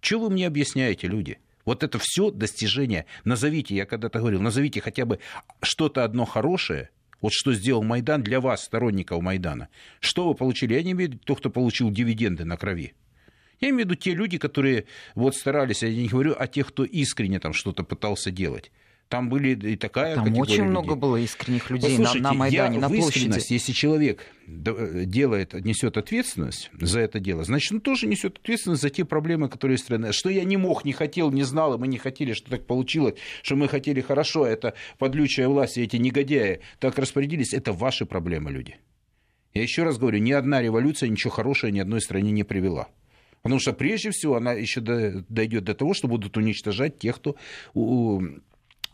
[SPEAKER 3] Чего вы мне объясняете, люди? Вот это все достижение. Назовите, я когда-то говорил, назовите хотя бы что-то одно хорошее, вот что сделал Майдан для вас, сторонников Майдана. Что вы получили? Я не имею в виду тех, кто получил дивиденды на крови. Я имею в виду те люди, которые вот старались, я не говорю о тех, кто искренне там что-то пытался делать. Там были и такая
[SPEAKER 2] Там очень людей. много было искренних людей на, на Майдане, я
[SPEAKER 3] на
[SPEAKER 2] площади.
[SPEAKER 3] Если человек делает, несет ответственность за это дело, значит, он тоже несет ответственность за те проблемы, которые есть в стране. Что я не мог, не хотел, не знал, и мы не хотели, что так получилось, что мы хотели хорошо, а это подлючая власть, и эти негодяи так распорядились, это ваши проблемы, люди. Я еще раз говорю, ни одна революция ничего хорошего ни одной стране не привела. Потому что прежде всего она еще дойдет до того, что будут уничтожать тех, кто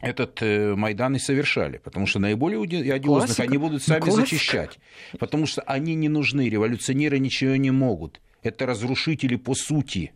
[SPEAKER 3] этот э, Майдан и совершали, потому что наиболее одиозных они будут сами Классика. зачищать, потому что они не нужны, революционеры ничего не могут. Это разрушители по сути.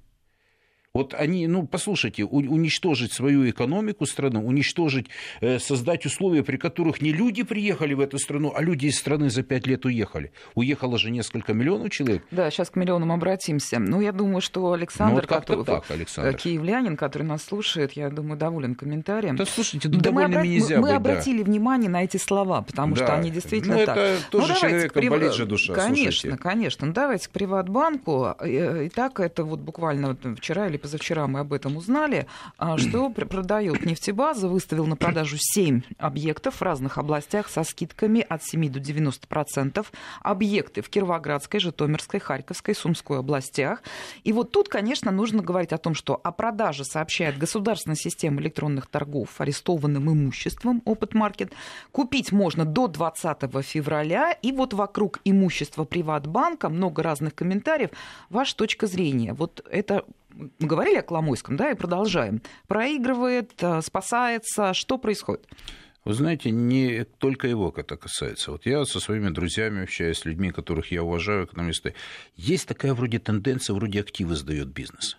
[SPEAKER 3] Вот они, ну, послушайте, уничтожить свою экономику страны, уничтожить, э, создать условия, при которых не люди приехали в эту страну, а люди из страны за пять лет уехали. Уехало же несколько миллионов человек.
[SPEAKER 2] Да, сейчас к миллионам обратимся. Ну, я думаю, что Александр, ну, вот который, так, Александр. Э, киевлянин, который нас слушает, я думаю, доволен комментарием.
[SPEAKER 3] Да, слушайте, да мы, обра...
[SPEAKER 2] нельзя мы, быть, обратили да. внимание на эти слова, потому да. что они действительно
[SPEAKER 3] ну,
[SPEAKER 2] так.
[SPEAKER 3] это тоже ну, человека прив... болит же душа,
[SPEAKER 2] Конечно,
[SPEAKER 3] слушайте.
[SPEAKER 2] конечно. Ну, давайте к Приватбанку. Э, Итак, это вот буквально вчера или позавчера мы об этом узнали, а, что продают нефтебаза, выставил на продажу 7 объектов в разных областях со скидками от 7 до 90 процентов. Объекты в Кировоградской, Житомирской, Харьковской, Сумской областях. И вот тут, конечно, нужно говорить о том, что о продаже сообщает государственная система электронных торгов арестованным имуществом Опыт Маркет. Купить можно до 20 февраля. И вот вокруг имущества Приватбанка много разных комментариев. Ваша точка зрения. Вот это мы говорили о Коломойском, да, и продолжаем. Проигрывает, э, спасается. Что происходит?
[SPEAKER 3] Вы знаете, не только его это касается. Вот я со своими друзьями общаюсь, с людьми, которых я уважаю, экономисты. Есть такая вроде тенденция, вроде активы сдает бизнес.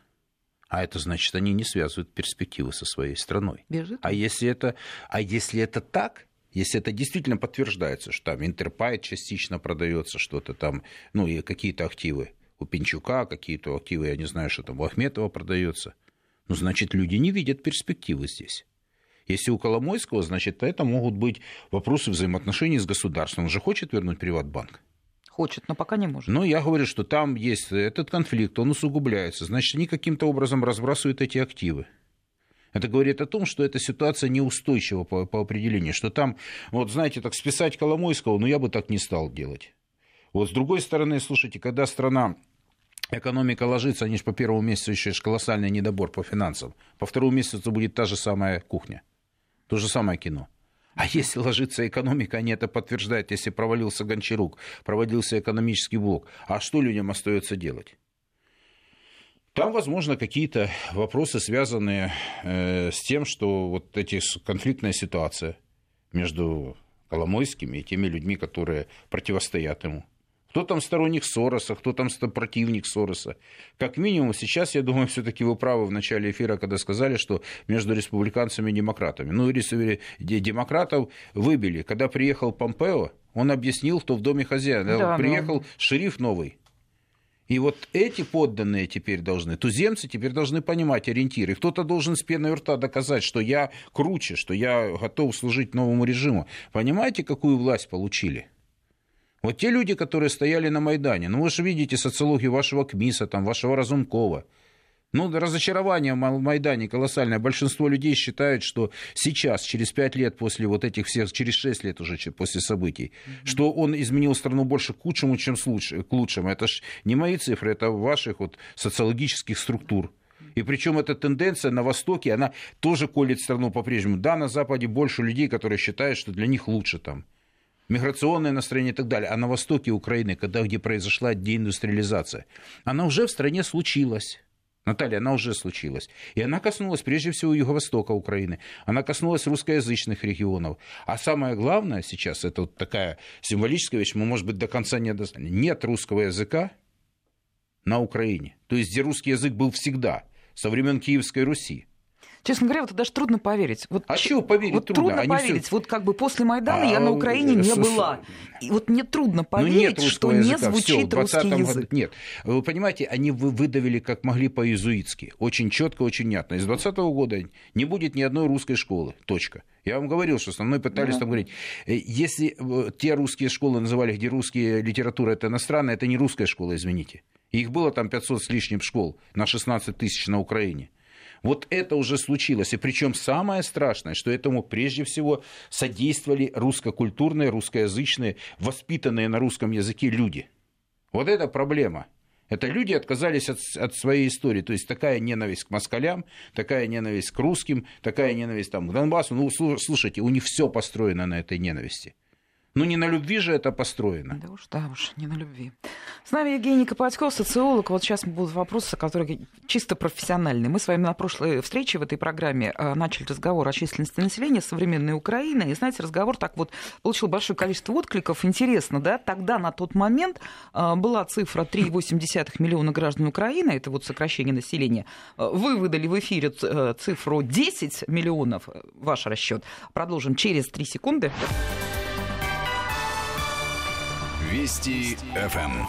[SPEAKER 3] А это значит, они не связывают перспективы со своей страной. Бежит. А если это, а если это так, если это действительно подтверждается, что там Интерпайт частично продается, что-то там, ну и какие-то активы, у Пинчука, какие-то активы, я не знаю, что там у Ахметова продается. Ну, значит, люди не видят перспективы здесь. Если у Коломойского, значит, это могут быть вопросы взаимоотношений с государством. Он же хочет вернуть Приватбанк.
[SPEAKER 2] Хочет, но пока не может.
[SPEAKER 3] Ну, я говорю, что там есть этот конфликт, он усугубляется. Значит, они каким-то образом разбрасывают эти активы. Это говорит о том, что эта ситуация неустойчива по, по определению, что там, вот знаете, так списать Коломойского, ну я бы так не стал делать. Вот с другой стороны, слушайте, когда страна экономика ложится, они же по первому месяцу еще колоссальный недобор по финансам. По второму месяцу будет та же самая кухня, то же самое кино. А если ложится экономика, они это подтверждают, если провалился Гончарук, проводился экономический блок. А что людям остается делать? Там, возможно, какие-то вопросы, связанные э, с тем, что вот эти конфликтная ситуация между Коломойскими и теми людьми, которые противостоят ему. Кто там сторонник Сороса, кто там противник Сороса. Как минимум, сейчас, я думаю, все-таки вы правы в начале эфира, когда сказали, что между республиканцами и демократами. Ну, демократов выбили. Когда приехал Помпео, он объяснил, что в доме хозяина. Да, приехал но... шериф новый. И вот эти подданные теперь должны, туземцы теперь должны понимать ориентиры. Кто-то должен с пеной рта доказать, что я круче, что я готов служить новому режиму. Понимаете, какую власть получили? Вот те люди, которые стояли на Майдане, ну вы же видите социологию вашего КМИСа, там, вашего Разумкова. Ну, разочарование в Майдане колоссальное. Большинство людей считают, что сейчас, через пять лет после вот этих всех, через шесть лет уже после событий, mm-hmm. что он изменил страну больше к худшему, чем к лучшему. Это ж не мои цифры, это ваших вот социологических структур. И причем эта тенденция на Востоке, она тоже колет страну по-прежнему. Да, на Западе больше людей, которые считают, что для них лучше там миграционное настроение и так далее. А на востоке Украины, когда, где произошла деиндустриализация, она уже в стране случилась. Наталья, она уже случилась. И она коснулась прежде всего юго-востока Украины. Она коснулась русскоязычных регионов. А самое главное сейчас, это вот такая символическая вещь, мы, может быть, до конца не достанем. Нет русского языка на Украине. То есть, где русский язык был всегда, со времен Киевской Руси.
[SPEAKER 2] Честно говоря, вот даже трудно поверить. Вот,
[SPEAKER 3] а чего поверить
[SPEAKER 2] вот
[SPEAKER 3] трудно?
[SPEAKER 2] трудно Они поверить. Все... Вот как бы после Майдана а, я на Украине не была. И вот мне трудно ну, поверить, ну, что языка. не звучит русский язык. Году...
[SPEAKER 3] Нет. Вы понимаете, они выдавили как могли по-иезуитски. Очень четко, очень внятно. Из 2020 года не будет ни одной русской школы. Точка. Я вам говорил, что со мной пытались да. там говорить. Э, если э, те русские школы называли, где русские литература это иностранная, это не русская школа, извините. Их было там 500 с лишним школ на 16 тысяч на Украине. Вот это уже случилось. И причем самое страшное, что этому прежде всего содействовали русскокультурные, русскоязычные, воспитанные на русском языке люди. Вот это проблема. Это люди отказались от, от своей истории. То есть такая ненависть к москалям, такая ненависть к русским, такая ненависть там, к Донбассу. Ну, слушайте, у них все построено на этой ненависти. Ну, не на любви же это построено.
[SPEAKER 2] Да уж, да уж, не на любви. С нами Евгений Копатьков, социолог. Вот сейчас будут вопросы, которые чисто профессиональные. Мы с вами на прошлой встрече в этой программе а, начали разговор о численности населения современной Украины. И, знаете, разговор так вот получил большое количество откликов. Интересно, да? Тогда, на тот момент, а, была цифра 3,8 миллиона граждан Украины, это вот сокращение населения. А, вы выдали в эфире цифру 10 миллионов, ваш расчет. Продолжим через 3 секунды.
[SPEAKER 1] Вести ФМ.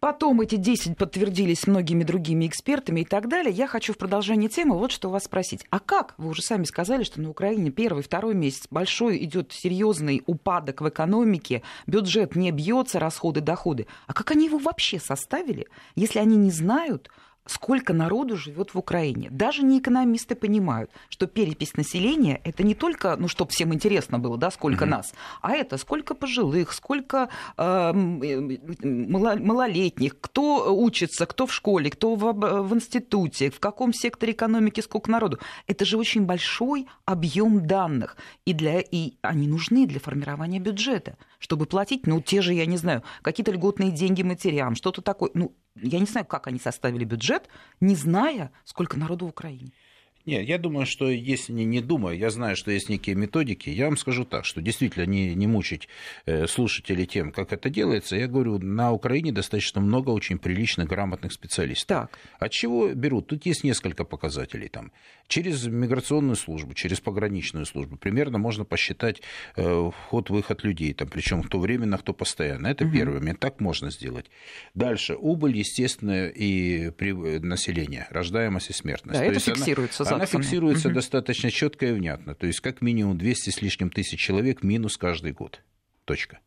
[SPEAKER 2] Потом эти 10 подтвердились многими другими экспертами и так далее. Я хочу в продолжении темы вот что у вас спросить. А как? Вы уже сами сказали, что на Украине первый, второй месяц большой идет серьезный упадок в экономике, бюджет не бьется, расходы, доходы. А как они его вообще составили, если они не знают, сколько народу живет в Украине. Даже не экономисты понимают, что перепись населения это не только, ну, чтобы всем интересно было, да, сколько угу. нас, а это сколько пожилых, сколько э, малолетних, кто учится, кто в школе, кто в, в институте, в каком секторе экономики сколько народу. Это же очень большой объем данных, и, для, и они нужны для формирования бюджета, чтобы платить, ну, те же, я не знаю, какие-то льготные деньги матерям, что-то такое. Ну, я не знаю, как они составили бюджет, не зная, сколько народу в Украине.
[SPEAKER 3] Нет, я думаю, что если не, не думаю, я знаю, что есть некие методики. Я вам скажу так, что действительно не, не мучить э, слушателей тем, как это делается. Я говорю, на Украине достаточно много очень приличных, грамотных специалистов.
[SPEAKER 2] Так.
[SPEAKER 3] От чего берут? Тут есть несколько показателей. Там. Через миграционную службу, через пограничную службу примерно можно посчитать э, вход-выход людей. Там, причем кто временно, кто постоянно. Это угу. первый момент. Так можно сделать. Дальше. Убыль, естественно, и при э, населения, рождаемость и смертность.
[SPEAKER 2] Да, То это фиксируется
[SPEAKER 3] она, она фиксируется угу. достаточно четко и внятно. То есть как минимум 200 с лишним тысяч человек минус каждый год. Точка.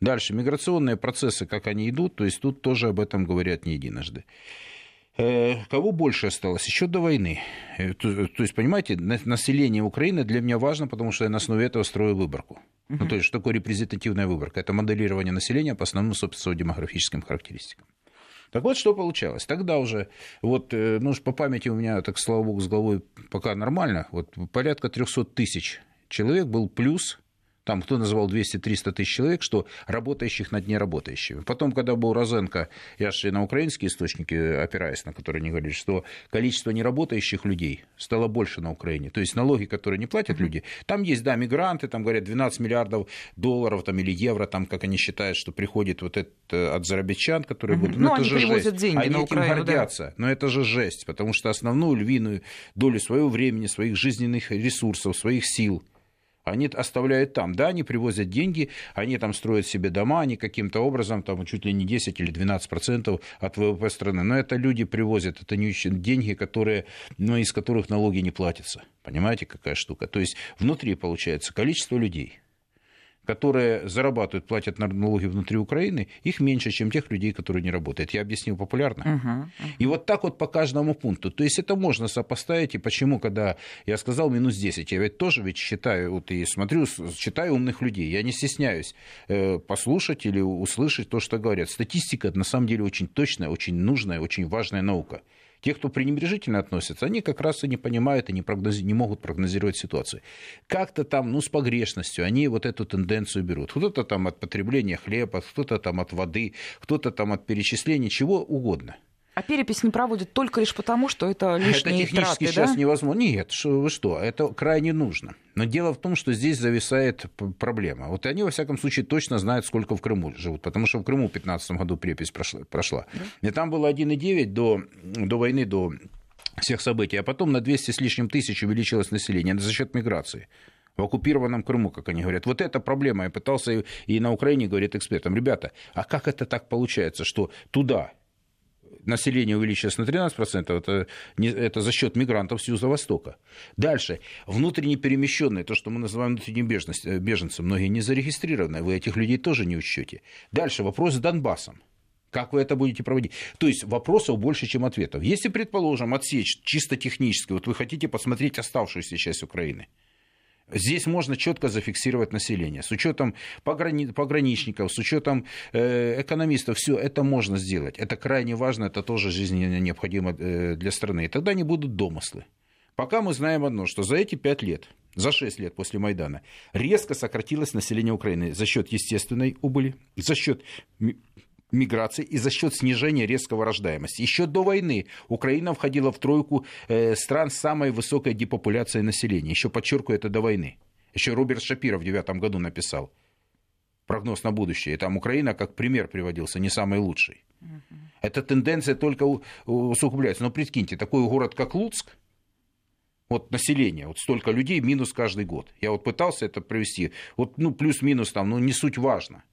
[SPEAKER 3] Дальше, миграционные процессы, как они идут, то есть тут тоже об этом говорят не единожды. Э, кого больше осталось? Еще до войны. Э, то, то есть, понимаете, население Украины для меня важно, потому что я на основе этого строю выборку. Ну, то есть, что такое репрезентативная выборка? Это моделирование населения по основным, собственно, демографическим характеристикам. Так вот, что получалось. Тогда уже, вот, э, ну, по памяти у меня, так, слава богу, с головой пока нормально, вот порядка 300 тысяч человек был плюс там кто называл 200-300 тысяч человек, что работающих над неработающими. Потом, когда был Розенко, я же на украинские источники опираюсь, на которые они говорили, что количество неработающих людей стало больше на Украине. То есть налоги, которые не платят люди, там есть, да, мигранты, там говорят 12 миллиардов долларов там, или евро, там, как они считают, что приходит вот это от зарабичан, которые будут...
[SPEAKER 2] Ну, ну это же жесть. Деньги
[SPEAKER 3] они
[SPEAKER 2] на
[SPEAKER 3] этим Украину, гордятся. Да. Но это же жесть, потому что основную львиную долю своего времени, своих жизненных ресурсов, своих сил – они оставляют там. Да, они привозят деньги, они там строят себе дома, они каким-то образом, там чуть ли не 10 или 12 процентов от ВВП страны. Но это люди привозят, это не деньги, которые, ну, из которых налоги не платятся. Понимаете, какая штука? То есть внутри получается количество людей. Которые зарабатывают, платят налоги внутри Украины, их меньше, чем тех людей, которые не работают. Я объяснил популярно. Uh-huh, uh-huh. И вот так вот по каждому пункту. То есть это можно сопоставить. И почему, когда я сказал минус 10, я ведь тоже ведь считаю, вот и смотрю, читаю умных людей. Я не стесняюсь э, послушать или услышать то, что говорят. Статистика на самом деле очень точная, очень нужная, очень важная наука. Те, кто пренебрежительно относятся, они как раз и не понимают и не, прогнози... не могут прогнозировать ситуацию. Как-то там, ну, с погрешностью они вот эту тенденцию берут. Кто-то там от потребления хлеба, кто-то там от воды, кто-то там от перечисления, чего угодно –
[SPEAKER 2] а перепись не проводят только лишь потому, что это лишние
[SPEAKER 3] Это технически
[SPEAKER 2] траты,
[SPEAKER 3] сейчас
[SPEAKER 2] да?
[SPEAKER 3] невозможно. Нет, вы что, это крайне нужно. Но дело в том, что здесь зависает проблема. Вот они, во всяком случае, точно знают, сколько в Крыму живут, потому что в Крыму в 2015 году перепись прошла. прошла. И там было 1,9 до, до войны, до всех событий, а потом на 200 с лишним тысяч увеличилось население за счет миграции в оккупированном Крыму, как они говорят. Вот эта проблема. Я пытался и на Украине, говорит экспертам, ребята, а как это так получается, что туда население увеличилось на 13%, это, это за счет мигрантов с Юго-Востока. Дальше. Внутренне перемещенные, то, что мы называем внутренним э, беженцем, многие не зарегистрированы, вы этих людей тоже не учтете. Дальше. Вопрос с Донбассом. Как вы это будете проводить? То есть вопросов больше, чем ответов. Если, предположим, отсечь чисто технически, вот вы хотите посмотреть оставшуюся часть Украины – Здесь можно четко зафиксировать население. С учетом пограни... пограничников, с учетом э, экономистов, все это можно сделать. Это крайне важно, это тоже жизненно необходимо э, для страны. И тогда не будут домыслы. Пока мы знаем одно, что за эти пять лет, за шесть лет после Майдана, резко сократилось население Украины за счет естественной убыли, за счет миграции и за счет снижения резкого рождаемости. Еще до войны Украина входила в тройку э, стран с самой высокой депопуляцией населения. Еще подчеркиваю, это до войны. Еще Роберт Шапиров в девятом году написал прогноз на будущее. И там Украина как пример приводился, не самый лучший. Эта тенденция только усугубляется. Но прикиньте, такой город, как Луцк, вот население, вот столько людей, минус каждый год. Я вот пытался это провести, вот, ну, плюс-минус там, ну, не суть важно.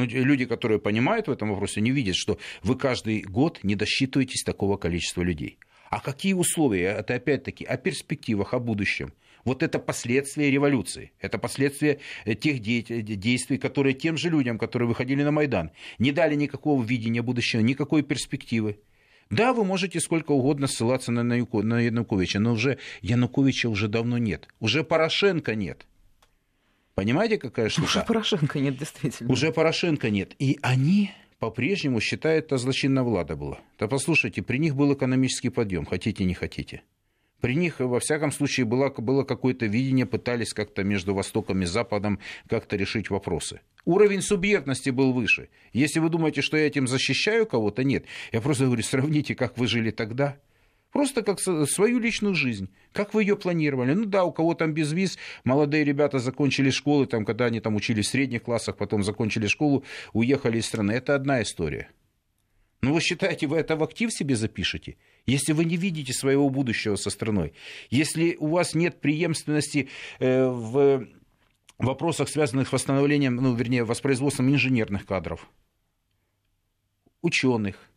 [SPEAKER 3] Ну, люди, которые понимают в этом вопросе, не видят, что вы каждый год не досчитываетесь такого количества людей. А какие условия? Это опять-таки о перспективах, о будущем. Вот это последствия революции, это последствия э, тех действий, которые тем же людям, которые выходили на Майдан, не дали никакого видения будущего, никакой перспективы. Да, вы можете сколько угодно ссылаться на Януковича, но уже Януковича уже давно нет. Уже Порошенко нет. Понимаете, какая штука?
[SPEAKER 2] Уже Порошенко нет, действительно.
[SPEAKER 3] Уже Порошенко нет. И они по-прежнему считают, что злочинная влада была. Да послушайте, при них был экономический подъем, хотите, не хотите. При них, во всяком случае, было, было какое-то видение, пытались как-то между Востоком и Западом как-то решить вопросы. Уровень субъектности был выше. Если вы думаете, что я этим защищаю кого-то, нет. Я просто говорю, сравните, как вы жили тогда – Просто как свою личную жизнь. Как вы ее планировали? Ну да, у кого там без виз, молодые ребята закончили школы, там, когда они там учились в средних классах, потом закончили школу, уехали из страны. Это одна история. Но вы считаете, вы это в актив себе запишете? Если вы не видите своего будущего со страной, если у вас нет преемственности э, в вопросах, связанных с восстановлением, ну, вернее, воспроизводством инженерных кадров, ученых,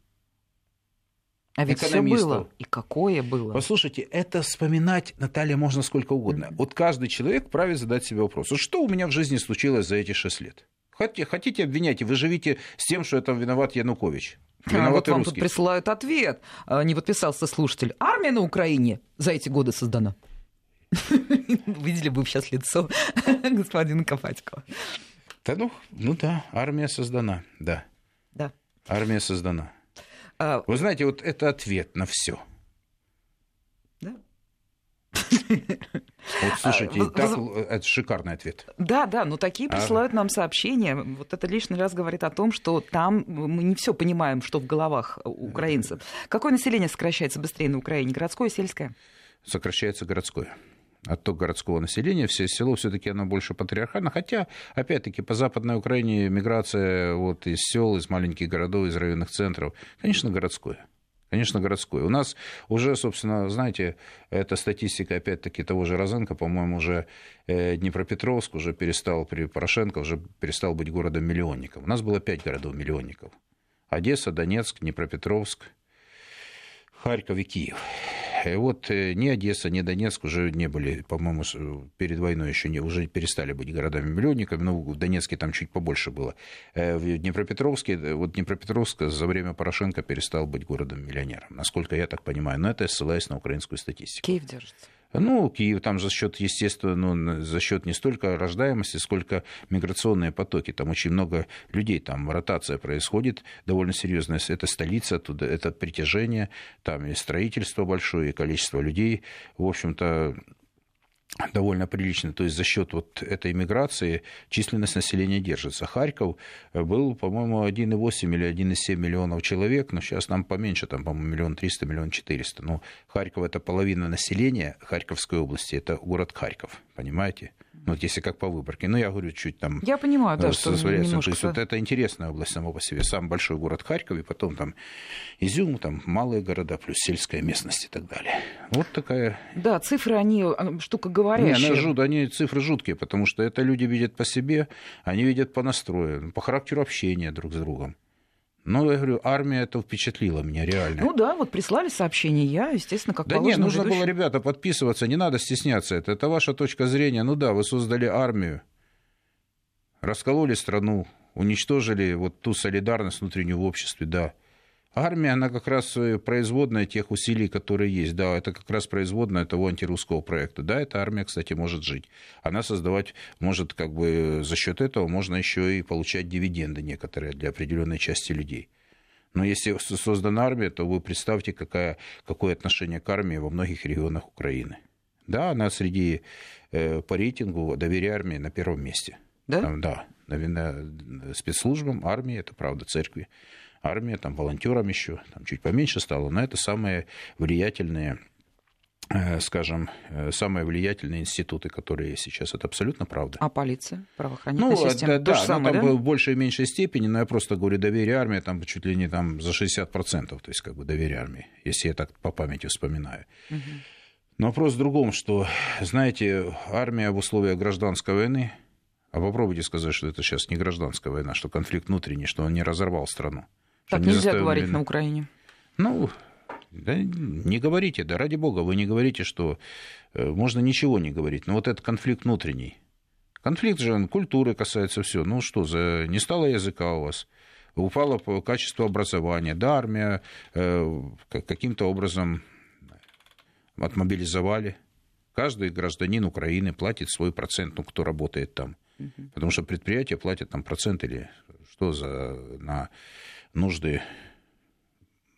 [SPEAKER 2] а ведь все было. И какое было.
[SPEAKER 3] Послушайте, это вспоминать, Наталья, можно сколько угодно. Mm-hmm. Вот каждый человек вправе задать себе вопрос. Вот что у меня в жизни случилось за эти шесть лет? Хотите, хотите обвиняйте, вы живите с тем, что это виноват Янукович.
[SPEAKER 2] Виноват а вот вам тут присылают ответ. А, не подписался слушатель. Армия на Украине за эти годы создана. Видели бы сейчас лицо господина Копатькова.
[SPEAKER 3] Да ну, ну да, армия создана, да.
[SPEAKER 2] Да.
[SPEAKER 3] Армия создана. А... Вы знаете, вот это ответ на все.
[SPEAKER 2] Да.
[SPEAKER 3] Вот слушайте, а, так, это шикарный ответ.
[SPEAKER 2] Да, да, но такие а. присылают а... нам сообщения. Вот это лишний раз говорит о том, что там мы не все понимаем, что в головах украинцев. Какое население сокращается быстрее на Украине, городское, сельское?
[SPEAKER 3] Сокращается городское отток городского населения, все село все-таки оно больше патриархально, хотя, опять-таки, по Западной Украине миграция вот из сел, из маленьких городов, из районных центров, конечно, городское. Конечно, городское. У нас уже, собственно, знаете, эта статистика, опять-таки, того же Розенко, по-моему, уже э, Днепропетровск уже перестал, при Порошенко уже перестал быть городом-миллионником. У нас было пять городов-миллионников. Одесса, Донецк, Днепропетровск, Харьков и Киев. Вот ни Одесса, ни Донецк уже не были, по-моему, перед войной еще не, уже перестали быть городами-миллионниками. Ну, в Донецке там чуть побольше было. В Днепропетровске, вот Днепропетровск за время Порошенко перестал быть городом-миллионером, насколько я так понимаю. Но это ссылаясь на украинскую статистику.
[SPEAKER 2] Киев держится.
[SPEAKER 3] Ну, Киев там за счет, естественно, ну, за счет не столько рождаемости, сколько миграционные потоки. Там очень много людей, там ротация происходит довольно серьезная. Это столица, оттуда это притяжение, там и строительство большое, и количество людей. В общем-то, довольно прилично. То есть за счет вот этой миграции численность населения держится. Харьков был, по-моему, 1,8 или 1,7 миллионов человек, но сейчас нам поменьше, там, по-моему, миллион триста, миллион четыреста. Но Харьков – это половина населения Харьковской области, это город Харьков, понимаете? Ну, вот если как по выборке. Ну, я говорю, чуть там...
[SPEAKER 2] Я понимаю, да, что немножко...
[SPEAKER 3] То есть вот это интересная область сама по себе. Самый большой город Харьков, и потом там Изюм, там малые города, плюс сельская местность и так далее. Вот такая...
[SPEAKER 2] Да, цифры, они а, штука говорящая.
[SPEAKER 3] Не, жут, они цифры жуткие, потому что это люди видят по себе, они видят по настрою, по характеру общения друг с другом. Ну, я говорю, армия это впечатлила меня реально.
[SPEAKER 2] Ну да, вот прислали сообщение, я, естественно, как
[SPEAKER 3] Да нет, нужно ведущий... было, ребята, подписываться, не надо стесняться. Это, это ваша точка зрения. Ну да, вы создали армию, раскололи страну, уничтожили вот ту солидарность внутреннюю в обществе, да. Армия, она как раз э, производная тех усилий, которые есть. Да, это как раз производная того антирусского проекта. Да, эта армия, кстати, может жить. Она создавать может, как бы, за счет этого можно еще и получать дивиденды некоторые для определенной части людей. Но если создана армия, то вы представьте, какая, какое отношение к армии во многих регионах Украины. Да, она среди э, по рейтингу доверия армии на первом месте.
[SPEAKER 2] Да?
[SPEAKER 3] Там, да, на, спецслужбам, армии, это правда, церкви армия, там, волонтерам еще, там чуть поменьше стало, но это самые влиятельные э, скажем, э, самые влиятельные институты, которые есть сейчас. Это абсолютно правда.
[SPEAKER 2] А полиция, правоохранительная
[SPEAKER 3] ну,
[SPEAKER 2] система?
[SPEAKER 3] Да, да самое, там да? в большей и меньшей степени, но я просто говорю, доверие армии там чуть ли не там за 60%, то есть как бы доверие армии, если я так по памяти вспоминаю. Угу. Но вопрос в другом, что, знаете, армия в условиях гражданской войны, а попробуйте сказать, что это сейчас не гражданская война, что конфликт внутренний, что он не разорвал страну.
[SPEAKER 2] Так нельзя говорить на Украине.
[SPEAKER 3] Ну, да, не говорите, да ради бога, вы не говорите, что э, можно ничего не говорить. Но вот этот конфликт внутренний. Конфликт же культуры касается все. Ну что, за... не стало языка у вас, упало качество образования, да, армия э, каким-то образом отмобилизовали. Каждый гражданин Украины платит свой процент, ну, кто работает там. Потому что предприятия платят там процент или что за на нужды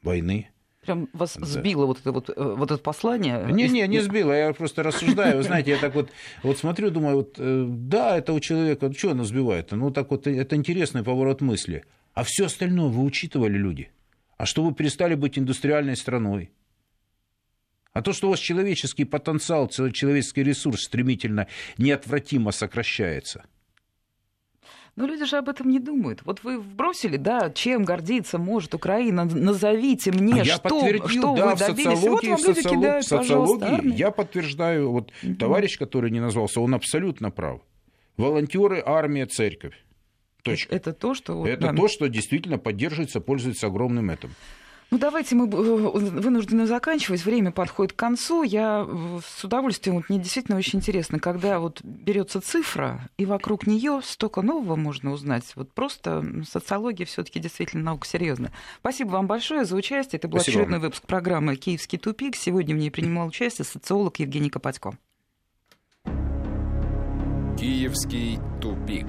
[SPEAKER 3] войны.
[SPEAKER 2] Прям вас да. сбило вот это вот, э, вот это послание?
[SPEAKER 3] Не, не, не сбило, я просто рассуждаю. Вы знаете, я так вот, вот смотрю, думаю, вот, э, да, это у человека, что оно сбивает? Ну, так вот, это интересный поворот мысли. А все остальное вы учитывали, люди? А что вы перестали быть индустриальной страной? А то, что у вас человеческий потенциал, человеческий ресурс стремительно, неотвратимо сокращается –
[SPEAKER 2] но люди же об этом не думают. Вот вы вбросили, да, чем гордиться может Украина, назовите мне, а что,
[SPEAKER 3] я что
[SPEAKER 2] да,
[SPEAKER 3] вы добились. Вот вам люди социолог, кидают, социологии я подтверждаю, вот угу. товарищ, который не назвался, он абсолютно прав. Волонтеры, армия, церковь. Точка.
[SPEAKER 2] Это то, что...
[SPEAKER 3] Это да. то, что действительно поддерживается, пользуется огромным этим.
[SPEAKER 2] Ну, давайте мы э, вынуждены заканчивать. Время подходит к концу. Я э, с удовольствием, вот мне действительно очень интересно, когда вот берется цифра, и вокруг нее столько нового можно узнать. Вот просто социология все-таки действительно наука серьезная. Спасибо вам большое за участие. Это был Спасибо очередной вам. выпуск программы «Киевский тупик». Сегодня в ней принимал участие социолог Евгений Копатько.
[SPEAKER 1] «Киевский тупик».